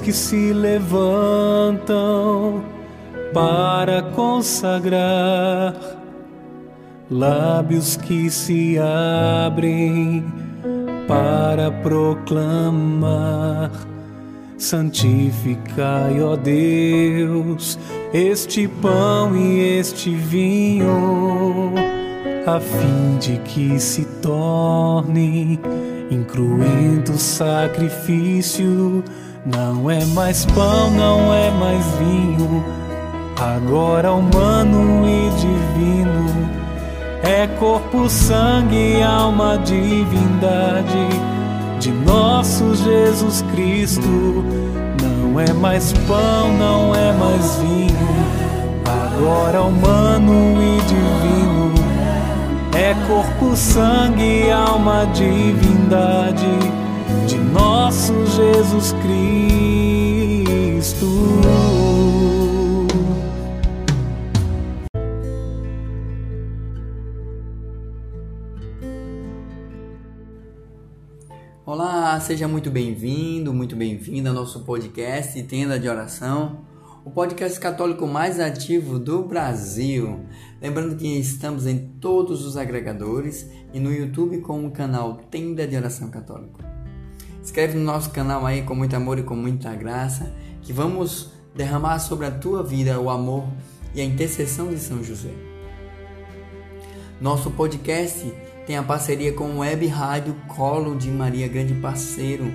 que se levantam para consagrar, lábios que se abrem para proclamar. Santificai, ó Deus, este pão e este vinho, a fim de que se torne incruento sacrifício. Não é mais pão, não é mais vinho, agora humano e divino. É corpo, sangue, alma, divindade de nosso Jesus Cristo. Não é mais pão, não é mais vinho, agora humano e divino. É corpo, sangue, alma, divindade de nosso Jesus Cristo. Olá, seja muito bem-vindo, muito bem-vinda ao nosso podcast Tenda de Oração, o podcast católico mais ativo do Brasil. Lembrando que estamos em todos os agregadores e no YouTube com o canal Tenda de Oração Católico. Escreve no nosso canal aí com muito amor e com muita graça que vamos derramar sobre a tua vida o amor e a intercessão de São José. Nosso podcast tem a parceria com o Web Rádio Colo de Maria, grande parceiro.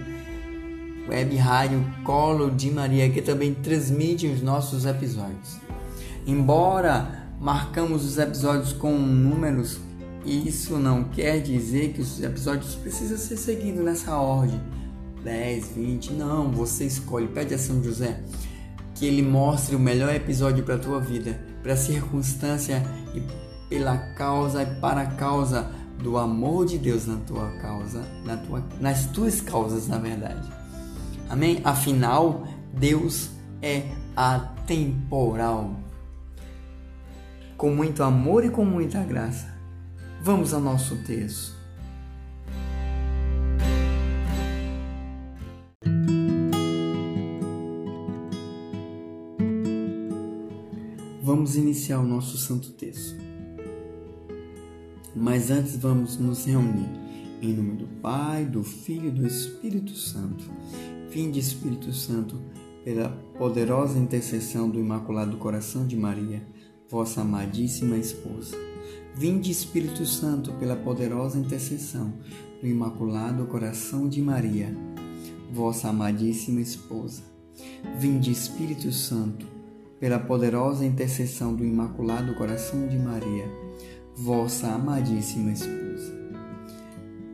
Web Rádio Colo de Maria, que também transmite os nossos episódios. Embora marcamos os episódios com números, isso não quer dizer que os episódios precisam ser seguidos nessa ordem. 10, 20, não, você escolhe, pede a São José que ele mostre o melhor episódio para a tua vida, para a circunstância e pela causa e para a causa do amor de Deus na tua causa, na tua, nas tuas causas, na verdade. Amém? Afinal, Deus é atemporal. Com muito amor e com muita graça. Vamos ao nosso texto. Vamos iniciar o nosso santo texto. Mas antes vamos nos reunir. Em nome do Pai, do Filho e do Espírito Santo. Vinde, Espírito Santo, pela poderosa intercessão do Imaculado Coração de Maria, vossa amadíssima esposa. Vinde, Espírito Santo, pela poderosa intercessão do Imaculado Coração de Maria, vossa amadíssima esposa. Vinde, Espírito Santo, pela poderosa intercessão do Imaculado Coração de Maria, vossa amadíssima esposa.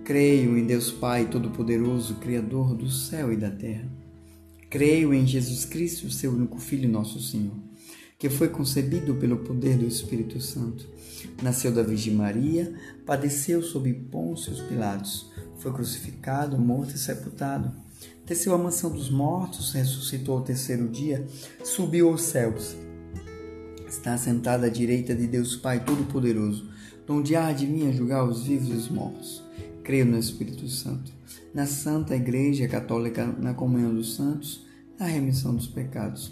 Creio em Deus Pai Todo-Poderoso, Criador do céu e da terra. Creio em Jesus Cristo, seu único Filho, nosso Senhor, que foi concebido pelo poder do Espírito Santo. Nasceu da Virgem Maria, padeceu sob Pôncio Pilatos, foi crucificado, morto e sepultado. Desceu à mansão dos mortos, ressuscitou ao terceiro dia, subiu aos céus. Está sentado à direita de Deus Pai Todo-Poderoso onde há de vir a julgar os vivos e os mortos. Creio no Espírito Santo, na Santa Igreja Católica, na comunhão dos santos, na remissão dos pecados,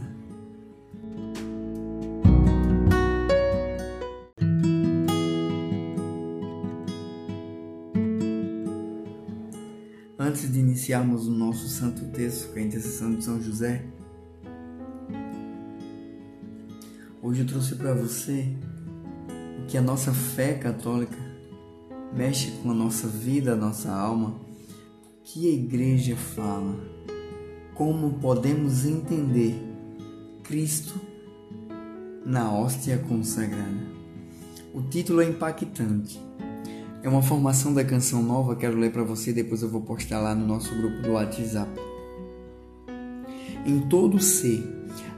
Antes de iniciarmos o nosso santo texto com a intercessão de São José, hoje eu trouxe para você que a nossa fé católica mexe com a nossa vida, a nossa alma, que a igreja fala, como podemos entender Cristo na hóstia consagrada. O título é impactante. É uma formação da canção nova, quero ler para você, depois eu vou postar lá no nosso grupo do WhatsApp. Em todo ser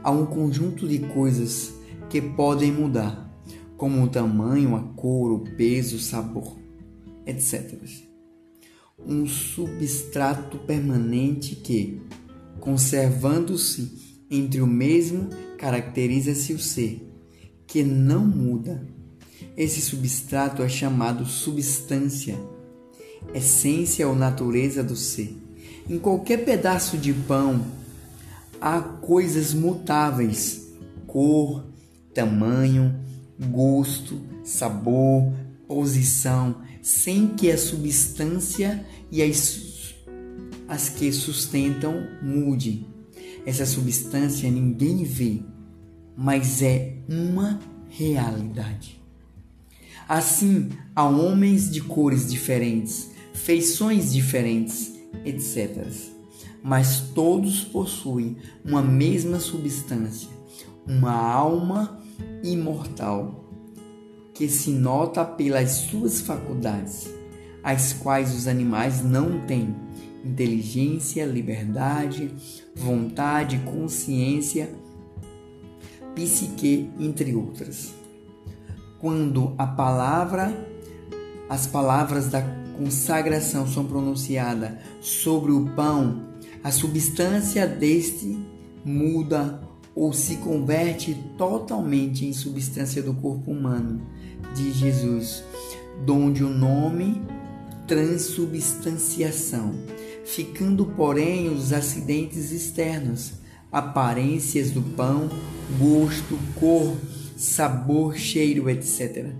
há um conjunto de coisas que podem mudar, como o tamanho, a cor, o peso, o sabor, etc. Um substrato permanente que, conservando-se entre o mesmo, caracteriza-se o ser, que não muda esse substrato é chamado substância, essência ou natureza do ser. Em qualquer pedaço de pão há coisas mutáveis: cor, tamanho, gosto, sabor, posição, sem que a substância e as, as que sustentam mudem. Essa substância ninguém vê, mas é uma realidade. Assim, há homens de cores diferentes, feições diferentes, etc. Mas todos possuem uma mesma substância, uma alma imortal, que se nota pelas suas faculdades, as quais os animais não têm: inteligência, liberdade, vontade, consciência, psique, entre outras quando a palavra, as palavras da consagração são pronunciadas sobre o pão, a substância deste muda ou se converte totalmente em substância do corpo humano de Jesus, donde o nome transubstanciação, ficando porém os acidentes externos, aparências do pão, gosto, cor, sabor, cheiro, etc.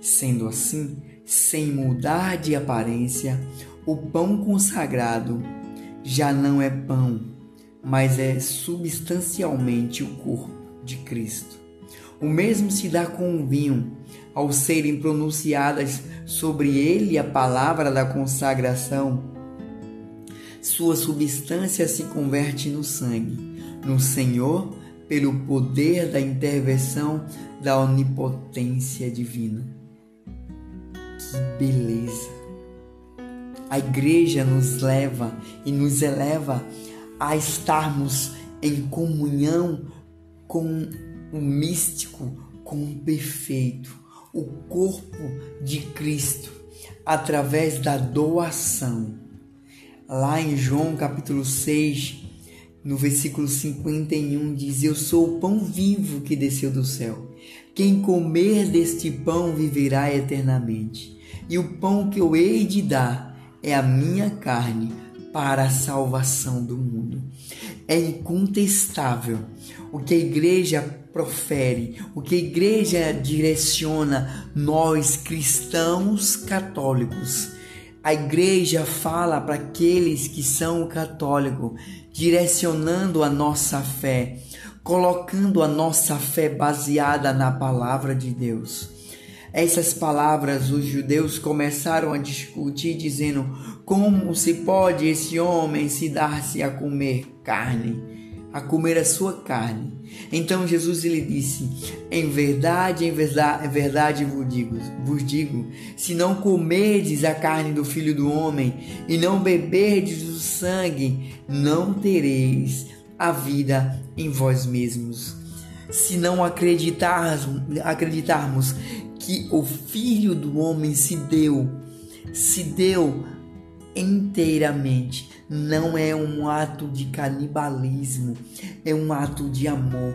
Sendo assim, sem mudar de aparência, o pão consagrado já não é pão, mas é substancialmente o corpo de Cristo. O mesmo se dá com o vinho, ao serem pronunciadas sobre ele a palavra da consagração, sua substância se converte no sangue. No Senhor pelo poder da intervenção da onipotência divina. Que beleza! A igreja nos leva e nos eleva a estarmos em comunhão com o místico, com o perfeito, o corpo de Cristo, através da doação. Lá em João capítulo 6, no versículo 51 diz: Eu sou o pão vivo que desceu do céu. Quem comer deste pão viverá eternamente. E o pão que eu hei de dar é a minha carne para a salvação do mundo. É incontestável o que a igreja profere, o que a igreja direciona nós cristãos católicos. A igreja fala para aqueles que são católicos direcionando a nossa fé, colocando a nossa fé baseada na palavra de Deus. Essas palavras os judeus começaram a discutir, dizendo: como se pode esse homem se dar-se a comer carne, a comer a sua carne? Então Jesus lhe disse: Em verdade, em verdade, em verdade vos digo, vos digo, se não comerdes a carne do Filho do Homem e não beberdes o sangue, não tereis a vida em vós mesmos. Se não acreditarmos, acreditarmos que o Filho do Homem se deu, se deu inteiramente. Não é um ato de canibalismo, é um ato de amor,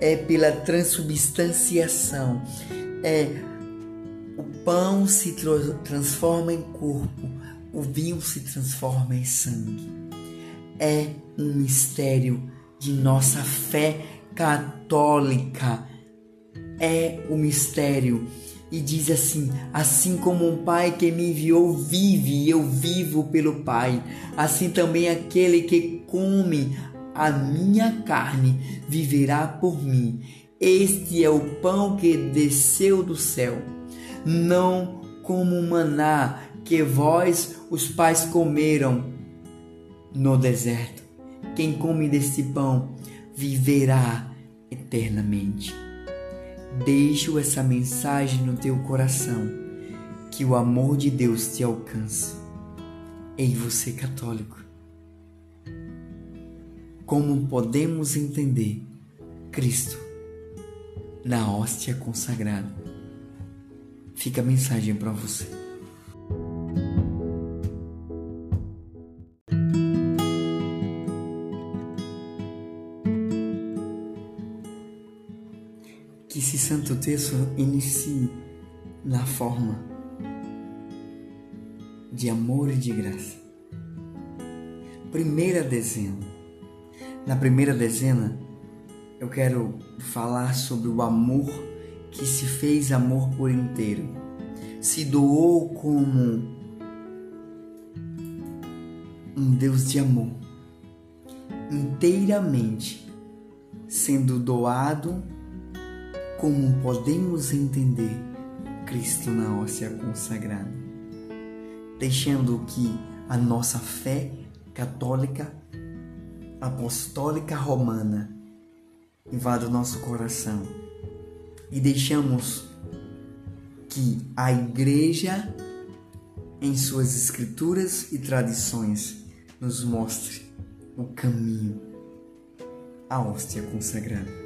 é pela transubstanciação. É o pão se transforma em corpo, o vinho se transforma em sangue. É um mistério de nossa fé católica. É o mistério e diz assim: Assim como um pai que me enviou vive, e eu vivo pelo Pai, assim também aquele que come a minha carne viverá por mim. Este é o pão que desceu do céu. não como o maná que vós, os pais, comeram no deserto. Quem come deste pão viverá eternamente. Deixo essa mensagem no teu coração, que o amor de Deus te alcance. Ei, você católico, como podemos entender Cristo na hóstia consagrada? Fica a mensagem para você. Santo texto inicie na forma de amor e de graça. Primeira dezena. Na primeira dezena, eu quero falar sobre o amor que se fez amor por inteiro, se doou como um Deus de amor, inteiramente sendo doado como podemos entender Cristo na óssea consagrada, deixando que a nossa fé católica, apostólica romana invada o nosso coração e deixamos que a igreja, em suas escrituras e tradições, nos mostre o caminho, a hóstia consagrada.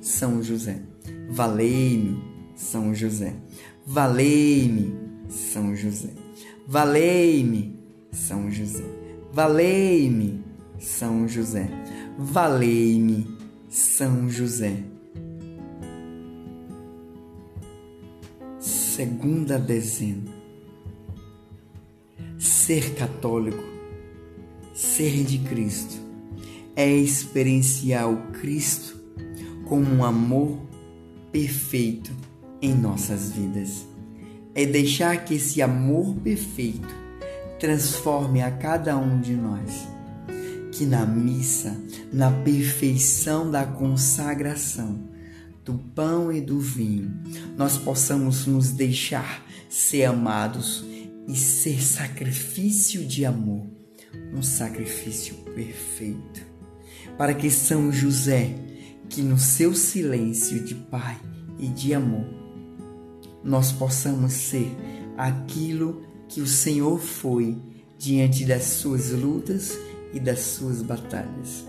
são José. Valei-me, São José. Valei-me, São José. Valei-me, São José. Valei-me, São José. Valei-me, São José. Segunda dezena. Ser católico, ser de Cristo, é experienciar o Cristo com um amor perfeito em nossas vidas. É deixar que esse amor perfeito transforme a cada um de nós. Que na missa, na perfeição da consagração do pão e do vinho, nós possamos nos deixar ser amados e ser sacrifício de amor, um sacrifício perfeito. Para que São José que no seu silêncio de Pai e de amor, nós possamos ser aquilo que o Senhor foi diante das suas lutas e das suas batalhas.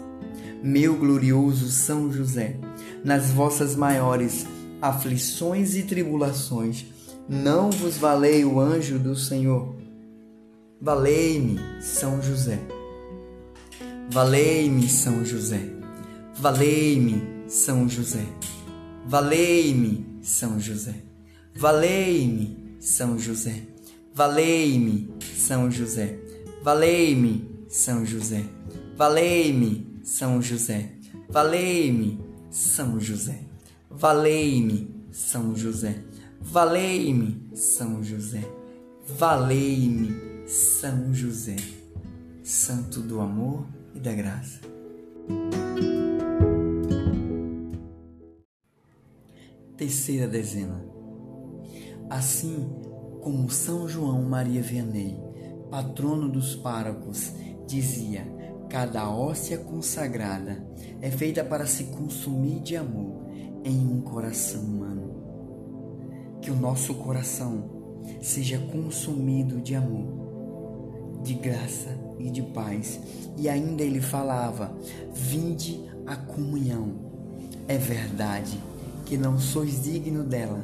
Meu glorioso São José, nas vossas maiores aflições e tribulações, não vos valei o anjo do Senhor. Valei-me, São José. Valei-me, São José. Valei-me, São José. Valei-me, São José. Valei-me, São José. Valei-me, São José. Valei-me, São José. Valei-me, São José. Valei-me, São José. Valei-me, São José. Valei-me, São José. Valei-me, São José. Santo do amor e da graça. Terceira dezena. Assim como São João Maria Vianney, patrono dos párocos, dizia: cada óssea consagrada é feita para se consumir de amor em um coração humano. Que o nosso coração seja consumido de amor, de graça e de paz. E ainda ele falava: vinde a comunhão. É verdade que não sois digno dela,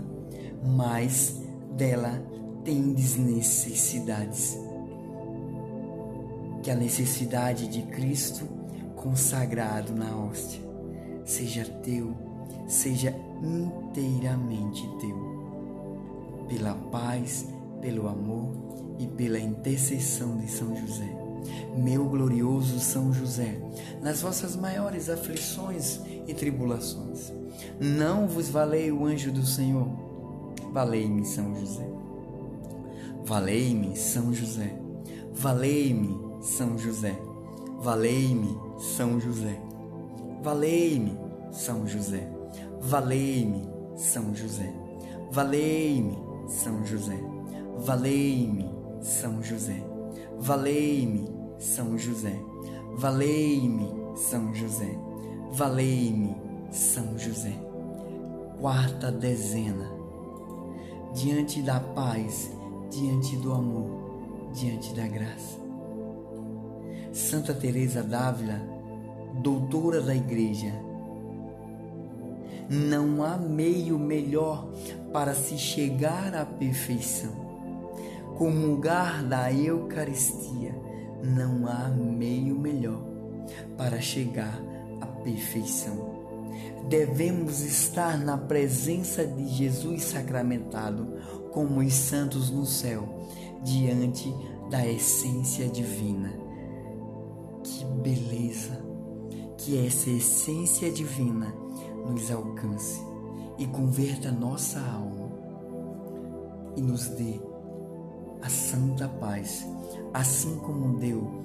mas dela tendes necessidades. Que a necessidade de Cristo consagrado na hóstia seja teu seja inteiramente teu. Pela paz, pelo amor e pela intercessão de São José. Meu glorioso São José, nas vossas maiores aflições e tribulações, não vos valei o anjo do Senhor? Valei-me, São José. Valei-me, São José. Valei-me, São José. Valei-me, São José. Valei-me, São José. Valei-me, São José. Valei-me, São José. Valei-me, São José. Valei-me, São José. Valei-me, São José. Valei-me, São José. Quarta dezena. Diante da paz, diante do amor, diante da graça. Santa Teresa d'Ávila, doutora da Igreja, não há meio melhor para se chegar à perfeição. Comungar da Eucaristia, não há meio melhor para chegar à perfeição. Devemos estar na presença de Jesus sacramentado, como os santos no céu, diante da essência divina. Que beleza! Que essa essência divina nos alcance e converta nossa alma e nos dê a santa paz, assim como deu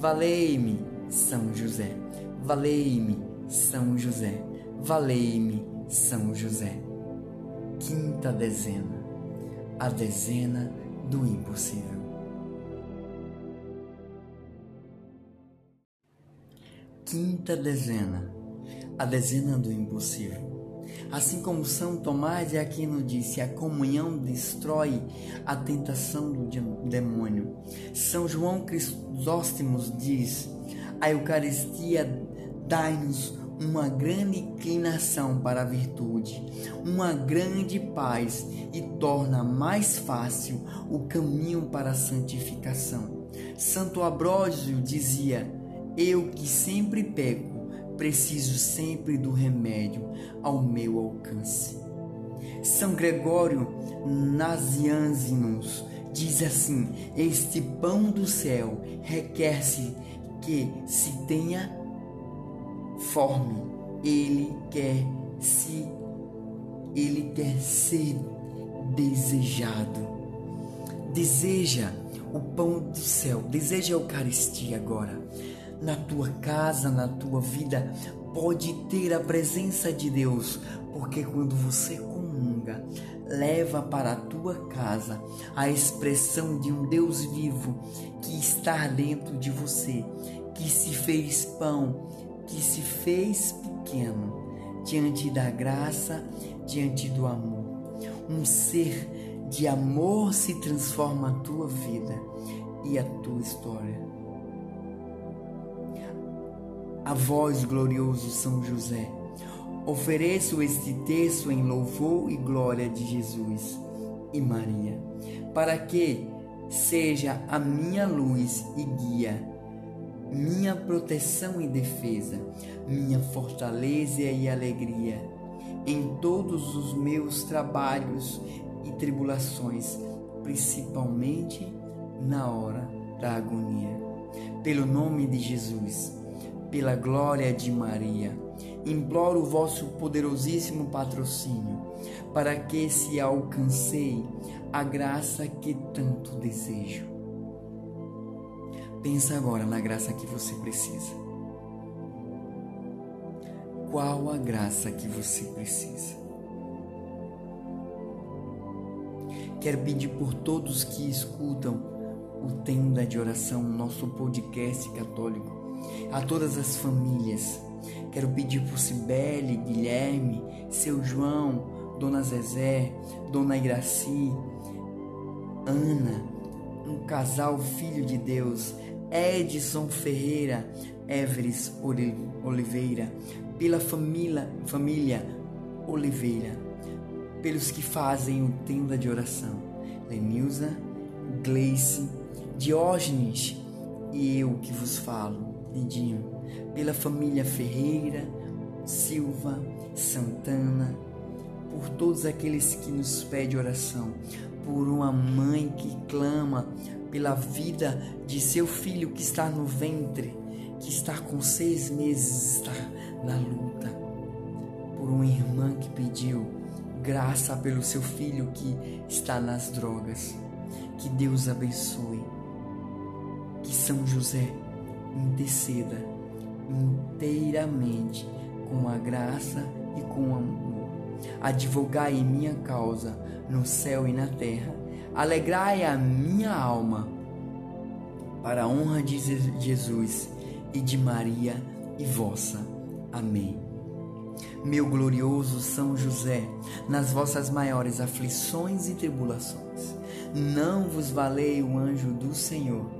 Valei-me, São José. Valei-me, São José. Valei-me, São José. Quinta dezena. A dezena do impossível. Quinta dezena a dezena do impossível. Assim como São Tomás de Aquino disse, a comunhão destrói a tentação do demônio. São João Crisóstimos diz, a Eucaristia dá-nos uma grande inclinação para a virtude, uma grande paz e torna mais fácil o caminho para a santificação. Santo Abrósio dizia: Eu que sempre peco, preciso sempre do remédio ao meu alcance. São Gregório Nazianzinus diz assim: Este pão do céu requer-se que se tenha forme, ele quer se ele quer ser desejado. Deseja o pão do céu, deseja a Eucaristia agora na tua casa, na tua vida, pode ter a presença de Deus, porque quando você comunga, leva para a tua casa a expressão de um Deus vivo que está dentro de você, que se fez pão, que se fez pequeno diante da graça, diante do amor. Um ser de amor se transforma a tua vida e a tua história a vós, glorioso São José, ofereço este texto em louvor e glória de Jesus e Maria, para que seja a minha luz e guia, minha proteção e defesa, minha fortaleza e alegria em todos os meus trabalhos e tribulações, principalmente na hora da agonia. Pelo nome de Jesus pela glória de Maria. Imploro o vosso poderosíssimo patrocínio, para que se alcancei a graça que tanto desejo. Pensa agora na graça que você precisa. Qual a graça que você precisa? Quero pedir por todos que escutam o Tenda de Oração, nosso podcast católico, a todas as famílias. Quero pedir por Cibele, Guilherme, seu João, Dona Zezé, Dona Iraci, Ana, um casal filho de Deus, Edson Ferreira, Everes Oliveira, pela família, família Oliveira, pelos que fazem o tenda de oração, Lenilza, Gleice, Diógenes e eu que vos falo, Pela família Ferreira, Silva, Santana, por todos aqueles que nos pedem oração, por uma mãe que clama pela vida de seu filho que está no ventre, que está com seis meses, está na luta, por uma irmã que pediu graça pelo seu filho que está nas drogas. Que Deus abençoe. Que São José interceda inteiramente com a graça e com o amor. Advogai em minha causa no céu e na terra. Alegrai a minha alma para a honra de Jesus e de Maria e vossa. Amém. Meu glorioso São José, nas vossas maiores aflições e tribulações, não vos valei o anjo do Senhor.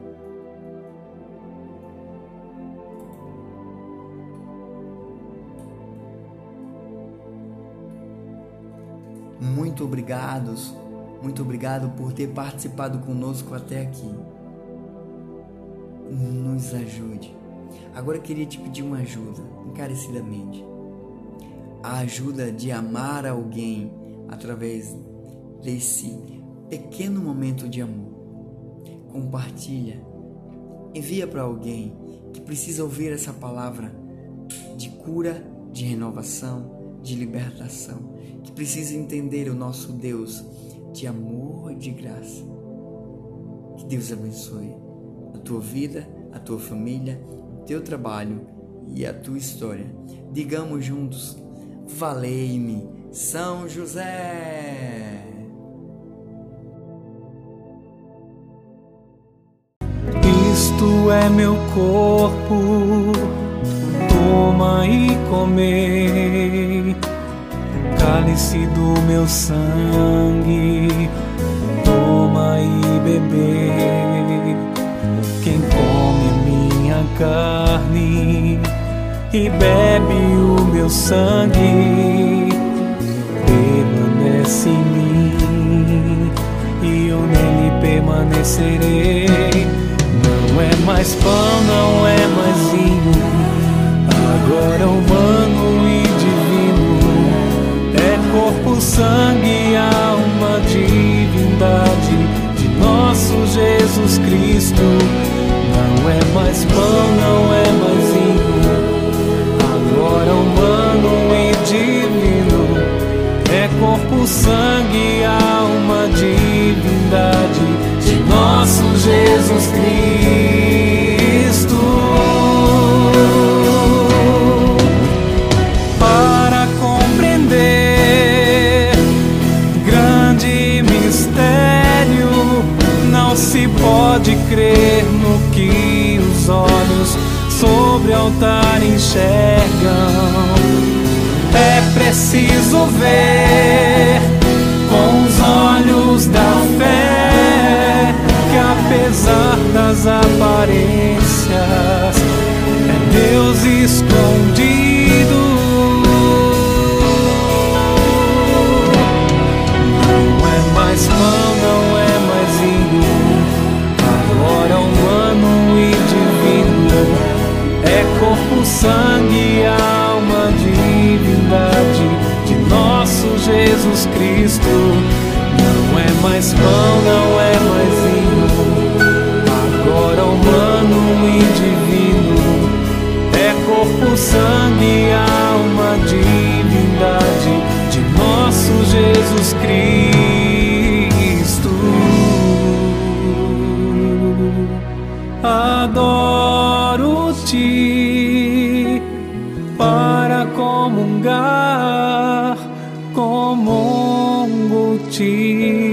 Muito obrigados, muito obrigado por ter participado conosco até aqui. Nos ajude. Agora eu queria te pedir uma ajuda, encarecidamente. A ajuda de amar alguém através desse pequeno momento de amor. Compartilha. Envia para alguém que precisa ouvir essa palavra de cura, de renovação, de libertação que precisa entender o nosso Deus de amor e de graça. Que Deus abençoe a tua vida, a tua família, o teu trabalho e a tua história. Digamos juntos: Valei-me, São José! Isto é meu corpo, toma e comei cálice do meu sangue, toma e beber. Quem come minha carne e bebe o meu sangue, permanece em mim e eu nele permanecerei. Não é mais pão, não é mais vinho, agora humano e corpo, sangue, alma, divindade de nosso Jesus Cristo. Não é mais pão, não é mais vinho, agora humano e divino. É corpo, sangue, alma, divindade de nosso Jesus Cristo. Crer no que os olhos sobre o altar enxergam. É preciso ver com os olhos da fé que, apesar das aparências, adoro-te para comungar, comungo ti.